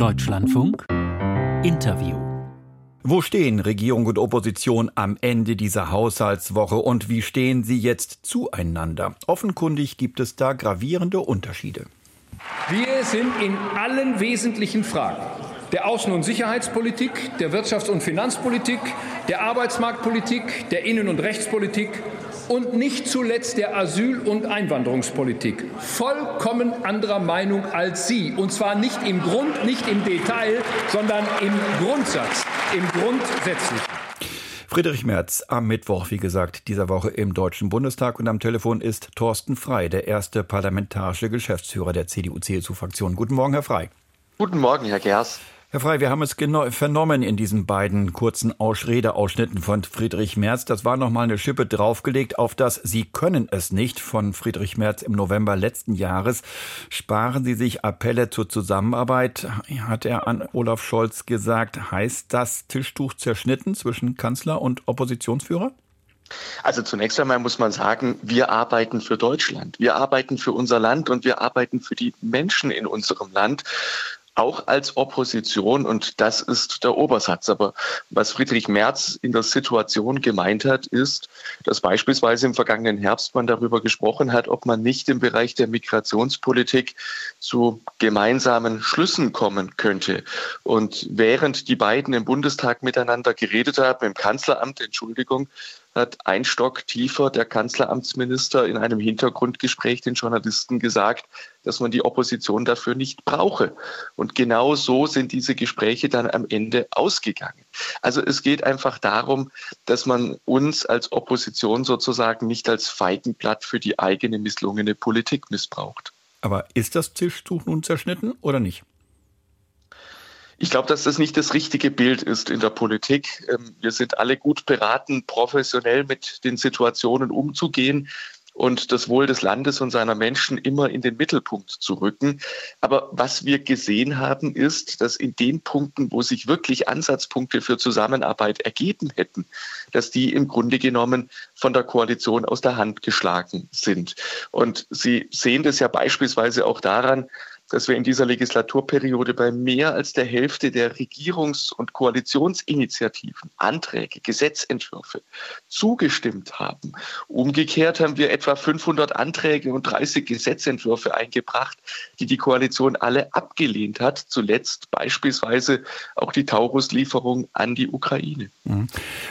Deutschlandfunk Interview. Wo stehen Regierung und Opposition am Ende dieser Haushaltswoche und wie stehen sie jetzt zueinander? Offenkundig gibt es da gravierende Unterschiede. Wir sind in allen wesentlichen Fragen der Außen- und Sicherheitspolitik, der Wirtschafts- und Finanzpolitik, der Arbeitsmarktpolitik, der Innen- und Rechtspolitik und nicht zuletzt der Asyl- und Einwanderungspolitik vollkommen anderer Meinung als Sie. Und zwar nicht im Grund, nicht im Detail, sondern im Grundsatz, im Grundsätzlichen. Friedrich Merz am Mittwoch, wie gesagt, dieser Woche im Deutschen Bundestag und am Telefon ist Thorsten Frei, der erste parlamentarische Geschäftsführer der CDU-CSU-Fraktion. Guten Morgen, Herr Frei. Guten Morgen, Herr Gers. Herr Frey, wir haben es vernommen in diesen beiden kurzen Redeausschnitten von Friedrich Merz. Das war nochmal eine Schippe draufgelegt auf das Sie können es nicht von Friedrich Merz im November letzten Jahres. Sparen Sie sich Appelle zur Zusammenarbeit, hat er an Olaf Scholz gesagt. Heißt das Tischtuch zerschnitten zwischen Kanzler und Oppositionsführer? Also zunächst einmal muss man sagen, wir arbeiten für Deutschland. Wir arbeiten für unser Land und wir arbeiten für die Menschen in unserem Land auch als Opposition und das ist der Obersatz. Aber was Friedrich Merz in der Situation gemeint hat, ist, dass beispielsweise im vergangenen Herbst man darüber gesprochen hat, ob man nicht im Bereich der Migrationspolitik zu gemeinsamen Schlüssen kommen könnte. Und während die beiden im Bundestag miteinander geredet haben, im Kanzleramt, Entschuldigung, hat ein Stock tiefer der Kanzleramtsminister in einem Hintergrundgespräch den Journalisten gesagt, dass man die Opposition dafür nicht brauche. Und genau so sind diese Gespräche dann am Ende ausgegangen. Also es geht einfach darum, dass man uns als Opposition sozusagen nicht als Feigenblatt für die eigene misslungene Politik missbraucht. Aber ist das Tischtuch nun zerschnitten oder nicht? Ich glaube, dass das nicht das richtige Bild ist in der Politik. Ähm, wir sind alle gut beraten, professionell mit den Situationen umzugehen und das Wohl des Landes und seiner Menschen immer in den Mittelpunkt zu rücken. Aber was wir gesehen haben, ist, dass in den Punkten, wo sich wirklich Ansatzpunkte für Zusammenarbeit ergeben hätten, dass die im Grunde genommen von der Koalition aus der Hand geschlagen sind. Und Sie sehen das ja beispielsweise auch daran, dass wir in dieser Legislaturperiode bei mehr als der Hälfte der Regierungs- und Koalitionsinitiativen, Anträge, Gesetzentwürfe zugestimmt haben. Umgekehrt haben wir etwa 500 Anträge und 30 Gesetzentwürfe eingebracht, die die Koalition alle abgelehnt hat. Zuletzt beispielsweise auch die Taurus-Lieferung an die Ukraine. Mhm.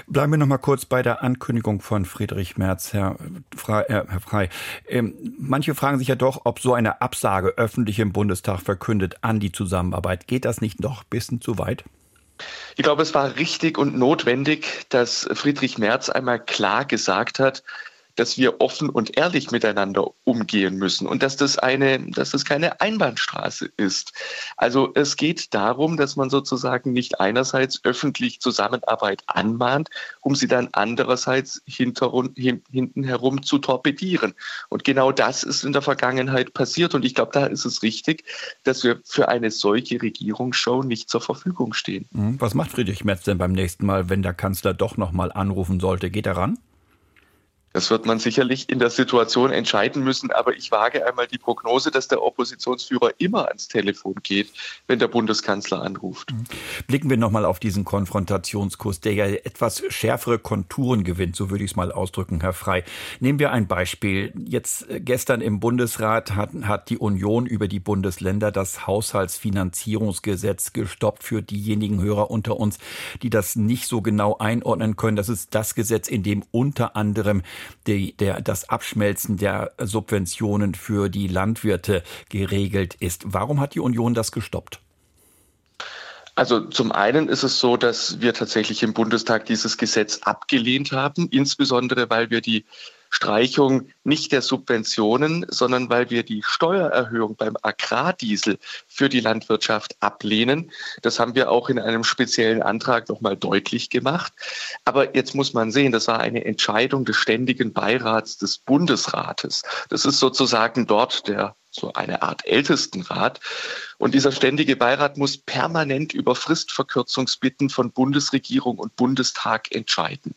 Bleiben wir noch mal kurz bei der Ankündigung von Friedrich Merz, Herr, Frey. Herr Frey. Ähm, manche fragen sich ja doch, ob so eine Absage öffentlich im Bund Bundestag verkündet an die Zusammenarbeit. Geht das nicht noch ein bisschen zu weit? Ich glaube, es war richtig und notwendig, dass Friedrich Merz einmal klar gesagt hat, dass wir offen und ehrlich miteinander umgehen müssen und dass das eine, dass das keine Einbahnstraße ist. Also es geht darum, dass man sozusagen nicht einerseits öffentlich Zusammenarbeit anmahnt, um sie dann andererseits hinten herum zu torpedieren. Und genau das ist in der Vergangenheit passiert. Und ich glaube, da ist es richtig, dass wir für eine solche Regierungsshow nicht zur Verfügung stehen. Mhm. Was macht Friedrich Merz denn beim nächsten Mal, wenn der Kanzler doch noch mal anrufen sollte? Geht er ran? Das wird man sicherlich in der Situation entscheiden müssen, aber ich wage einmal die Prognose, dass der Oppositionsführer immer ans Telefon geht, wenn der Bundeskanzler anruft. Mhm. Blicken wir nochmal auf diesen Konfrontationskurs, der ja etwas schärfere Konturen gewinnt, so würde ich es mal ausdrücken, Herr Frei. Nehmen wir ein Beispiel. Jetzt äh, gestern im Bundesrat hat, hat die Union über die Bundesländer das Haushaltsfinanzierungsgesetz gestoppt für diejenigen Hörer unter uns, die das nicht so genau einordnen können. Das ist das Gesetz, in dem unter anderem die, der, das Abschmelzen der Subventionen für die Landwirte geregelt ist. Warum hat die Union das gestoppt? Also zum einen ist es so, dass wir tatsächlich im Bundestag dieses Gesetz abgelehnt haben, insbesondere weil wir die Streichung nicht der Subventionen, sondern weil wir die Steuererhöhung beim Agrardiesel für die Landwirtschaft ablehnen. Das haben wir auch in einem speziellen Antrag nochmal deutlich gemacht. Aber jetzt muss man sehen, das war eine Entscheidung des ständigen Beirats des Bundesrates. Das ist sozusagen dort der so eine Art Ältestenrat. Und dieser ständige Beirat muss permanent über Fristverkürzungsbitten von Bundesregierung und Bundestag entscheiden.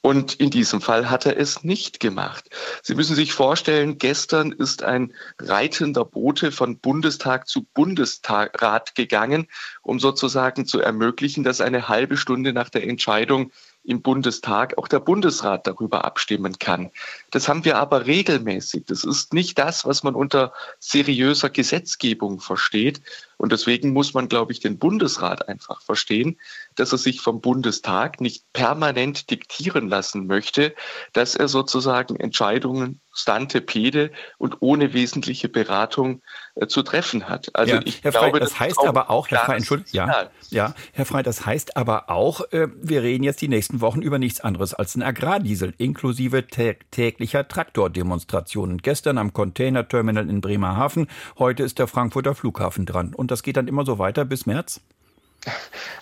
Und in diesem Fall hat er es nicht gemacht. Sie müssen sich vorstellen, gestern ist ein reitender Bote von Bundestag zu Bundesrat gegangen, um sozusagen zu ermöglichen, dass eine halbe Stunde nach der Entscheidung im Bundestag auch der Bundesrat darüber abstimmen kann. Das haben wir aber regelmäßig. Das ist nicht das, was man unter seriöser Gesetzgebung versteht. Und deswegen muss man, glaube ich, den Bundesrat einfach verstehen, dass er sich vom Bundestag nicht permanent diktieren lassen möchte, dass er sozusagen Entscheidungen stante pede und ohne wesentliche Beratung äh, zu treffen hat. Also ja, ich Herr glaube, Frey, das, das heißt aber auch, Herr Frey, Entschuldigung, ja, ja, Herr Frey, das heißt aber auch, äh, wir reden jetzt die nächsten Wochen über nichts anderes als einen Agrardiesel, inklusive täglicher Traktordemonstrationen. Gestern am Containerterminal in Bremerhaven, heute ist der Frankfurter Flughafen dran. Und das geht dann immer so weiter bis März?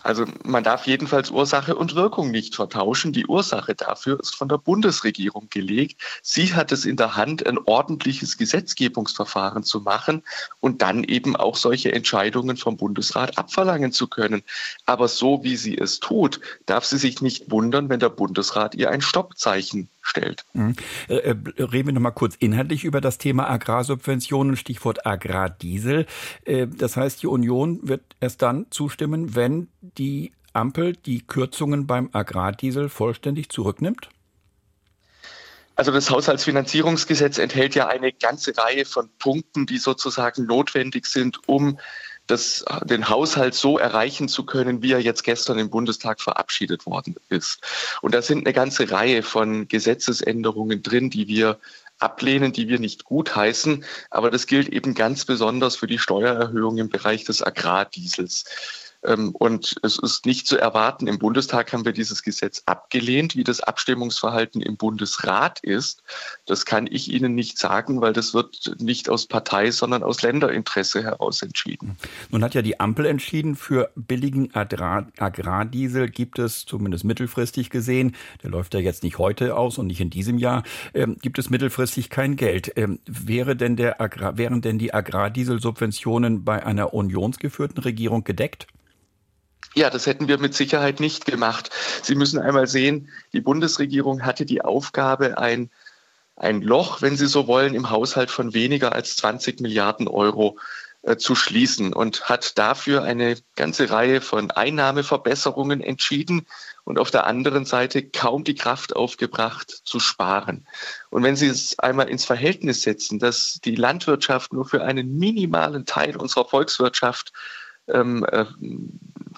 Also man darf jedenfalls Ursache und Wirkung nicht vertauschen. Die Ursache dafür ist von der Bundesregierung gelegt. Sie hat es in der Hand, ein ordentliches Gesetzgebungsverfahren zu machen und dann eben auch solche Entscheidungen vom Bundesrat abverlangen zu können. Aber so wie sie es tut, darf sie sich nicht wundern, wenn der Bundesrat ihr ein Stoppzeichen stellt. Mhm. Äh, äh, reden wir noch mal kurz inhaltlich über das Thema Agrarsubventionen, Stichwort Agrardiesel. Äh, das heißt, die Union wird erst dann zustimmen, wenn die Ampel die Kürzungen beim Agrardiesel vollständig zurücknimmt? Also das Haushaltsfinanzierungsgesetz enthält ja eine ganze Reihe von Punkten, die sozusagen notwendig sind, um das, den Haushalt so erreichen zu können, wie er jetzt gestern im Bundestag verabschiedet worden ist. Und da sind eine ganze Reihe von Gesetzesänderungen drin, die wir ablehnen, die wir nicht gutheißen. Aber das gilt eben ganz besonders für die Steuererhöhung im Bereich des Agrardiesels. Ähm, und es ist nicht zu erwarten, im Bundestag haben wir dieses Gesetz abgelehnt. Wie das Abstimmungsverhalten im Bundesrat ist, das kann ich Ihnen nicht sagen, weil das wird nicht aus Partei, sondern aus Länderinteresse heraus entschieden. Nun hat ja die Ampel entschieden, für billigen Agrar Agrardiesel gibt es zumindest mittelfristig gesehen, der läuft ja jetzt nicht heute aus und nicht in diesem Jahr, ähm, gibt es mittelfristig kein Geld. Ähm, wäre denn der Agrar, wären denn die Agrardieselsubventionen bei einer unionsgeführten Regierung gedeckt? Ja, das hätten wir mit Sicherheit nicht gemacht. Sie müssen einmal sehen, die Bundesregierung hatte die Aufgabe, ein, ein Loch, wenn Sie so wollen, im Haushalt von weniger als 20 Milliarden Euro äh, zu schließen und hat dafür eine ganze Reihe von Einnahmeverbesserungen entschieden und auf der anderen Seite kaum die Kraft aufgebracht zu sparen. Und wenn Sie es einmal ins Verhältnis setzen, dass die Landwirtschaft nur für einen minimalen Teil unserer Volkswirtschaft ähm, äh,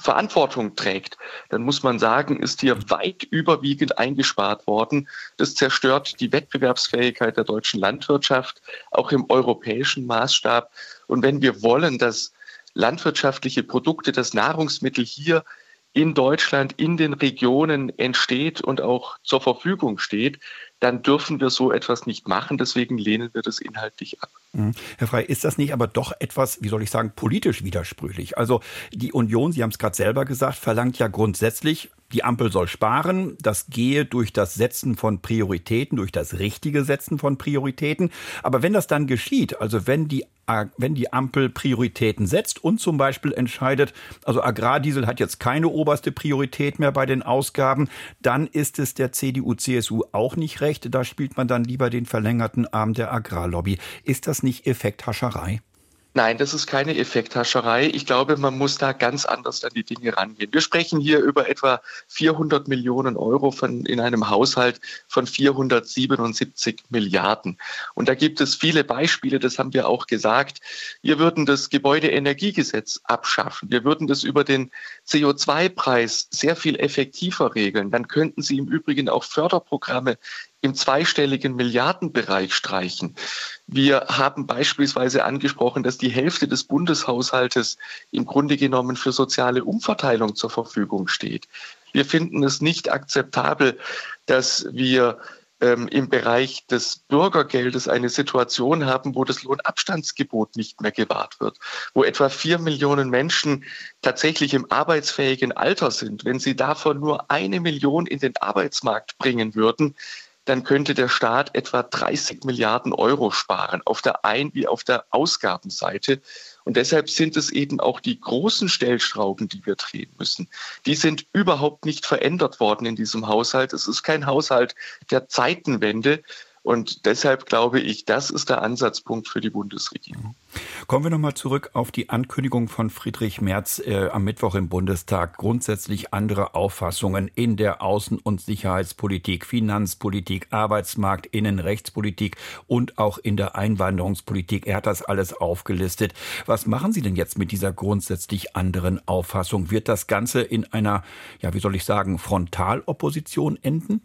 Verantwortung trägt, dann muss man sagen, ist hier weit überwiegend eingespart worden. Das zerstört die Wettbewerbsfähigkeit der deutschen Landwirtschaft, auch im europäischen Maßstab. Und wenn wir wollen, dass landwirtschaftliche Produkte, das Nahrungsmittel hier in Deutschland, in den Regionen entsteht und auch zur Verfügung steht, dann dürfen wir so etwas nicht machen. Deswegen lehnen wir das inhaltlich ab. Mhm. Herr Frey, ist das nicht aber doch etwas, wie soll ich sagen, politisch widersprüchlich? Also die Union, Sie haben es gerade selber gesagt, verlangt ja grundsätzlich, die Ampel soll sparen. Das gehe durch das Setzen von Prioritäten, durch das richtige Setzen von Prioritäten. Aber wenn das dann geschieht, also wenn die wenn die Ampel Prioritäten setzt und zum Beispiel entscheidet, also Agrardiesel hat jetzt keine oberste Priorität mehr bei den Ausgaben, dann ist es der CDU-CSU auch nicht recht. Da spielt man dann lieber den verlängerten Arm der Agrarlobby. Ist das nicht Effekthascherei? Nein, das ist keine Effekthascherei. Ich glaube, man muss da ganz anders an die Dinge rangehen. Wir sprechen hier über etwa 400 Millionen Euro von, in einem Haushalt von 477 Milliarden. Und da gibt es viele Beispiele, das haben wir auch gesagt. Wir würden das Gebäudeenergiegesetz abschaffen. Wir würden das über den CO2-Preis sehr viel effektiver regeln. Dann könnten Sie im Übrigen auch Förderprogramme im zweistelligen Milliardenbereich streichen. Wir haben beispielsweise angesprochen, dass die Hälfte des Bundeshaushaltes im Grunde genommen für soziale Umverteilung zur Verfügung steht. Wir finden es nicht akzeptabel, dass wir ähm, im Bereich des Bürgergeldes eine Situation haben, wo das Lohnabstandsgebot nicht mehr gewahrt wird, wo etwa vier Millionen Menschen tatsächlich im arbeitsfähigen Alter sind. Wenn Sie davon nur eine Million in den Arbeitsmarkt bringen würden, dann könnte der Staat etwa 30 Milliarden Euro sparen, auf der Ein- wie auf der Ausgabenseite. Und deshalb sind es eben auch die großen Stellschrauben, die wir drehen müssen. Die sind überhaupt nicht verändert worden in diesem Haushalt. Es ist kein Haushalt der Zeitenwende, und deshalb glaube ich, das ist der Ansatzpunkt für die Bundesregierung. Kommen wir nochmal zurück auf die Ankündigung von Friedrich Merz äh, am Mittwoch im Bundestag. Grundsätzlich andere Auffassungen in der Außen- und Sicherheitspolitik, Finanzpolitik, Arbeitsmarkt, Innenrechtspolitik und auch in der Einwanderungspolitik. Er hat das alles aufgelistet. Was machen Sie denn jetzt mit dieser grundsätzlich anderen Auffassung? Wird das Ganze in einer, ja, wie soll ich sagen, Frontalopposition enden?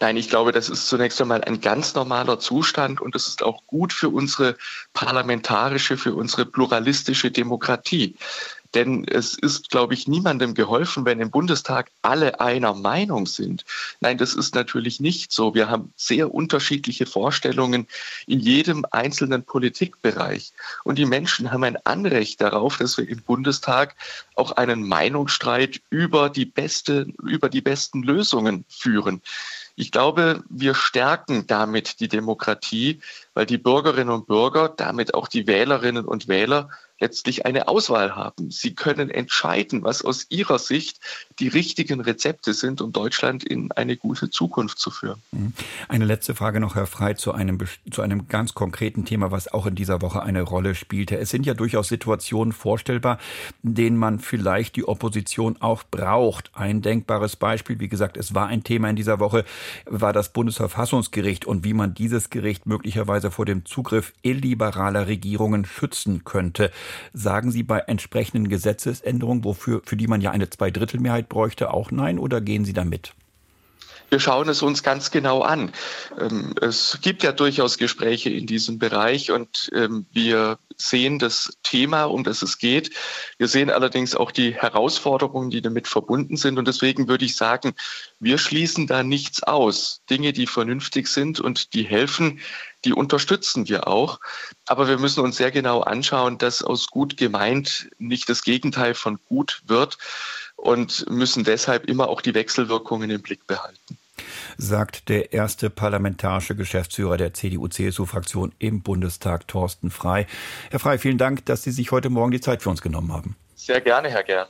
Nein, ich glaube, das ist zunächst einmal ein ganz normaler Zustand und es ist auch gut für unsere parlamentarische, für unsere pluralistische Demokratie. Denn es ist, glaube ich, niemandem geholfen, wenn im Bundestag alle einer Meinung sind. Nein, das ist natürlich nicht so. Wir haben sehr unterschiedliche Vorstellungen in jedem einzelnen Politikbereich. Und die Menschen haben ein Anrecht darauf, dass wir im Bundestag auch einen Meinungsstreit über die beste, über die besten Lösungen führen. Ich glaube, wir stärken damit die Demokratie, weil die Bürgerinnen und Bürger, damit auch die Wählerinnen und Wähler letztlich eine Auswahl haben. Sie können entscheiden, was aus ihrer Sicht die richtigen Rezepte sind, um Deutschland in eine gute Zukunft zu führen. Mhm. Eine letzte Frage noch, Herr Frei, zu einem, zu einem ganz konkreten Thema, was auch in dieser Woche eine Rolle spielte. Es sind ja durchaus Situationen vorstellbar, in denen man vielleicht die Opposition auch braucht. Ein denkbares Beispiel, wie gesagt, es war ein Thema in dieser Woche, war das Bundesverfassungsgericht und wie man dieses Gericht möglicherweise vor dem Zugriff illiberaler Regierungen schützen könnte. Sagen Sie bei entsprechenden Gesetzesänderungen, wofür, für die man ja eine Zweidrittelmehrheit bräuchte, auch nein oder gehen Sie damit? Wir schauen es uns ganz genau an. Ähm, es gibt ja durchaus Gespräche in diesem Bereich und ähm, wir sehen das Thema, um das es geht. Wir sehen allerdings auch die Herausforderungen, die damit verbunden sind. Und deswegen würde ich sagen, wir schließen da nichts aus. Dinge, die vernünftig sind und die helfen, die unterstützen wir auch. Aber wir müssen uns sehr genau anschauen, dass aus gut gemeint nicht das Gegenteil von gut wird und müssen deshalb immer auch die Wechselwirkungen im Blick behalten sagt der erste parlamentarische Geschäftsführer der CDU-CSU-Fraktion im Bundestag, Thorsten Frei. Herr Frei, vielen Dank, dass Sie sich heute Morgen die Zeit für uns genommen haben. Sehr gerne, Herr Gern.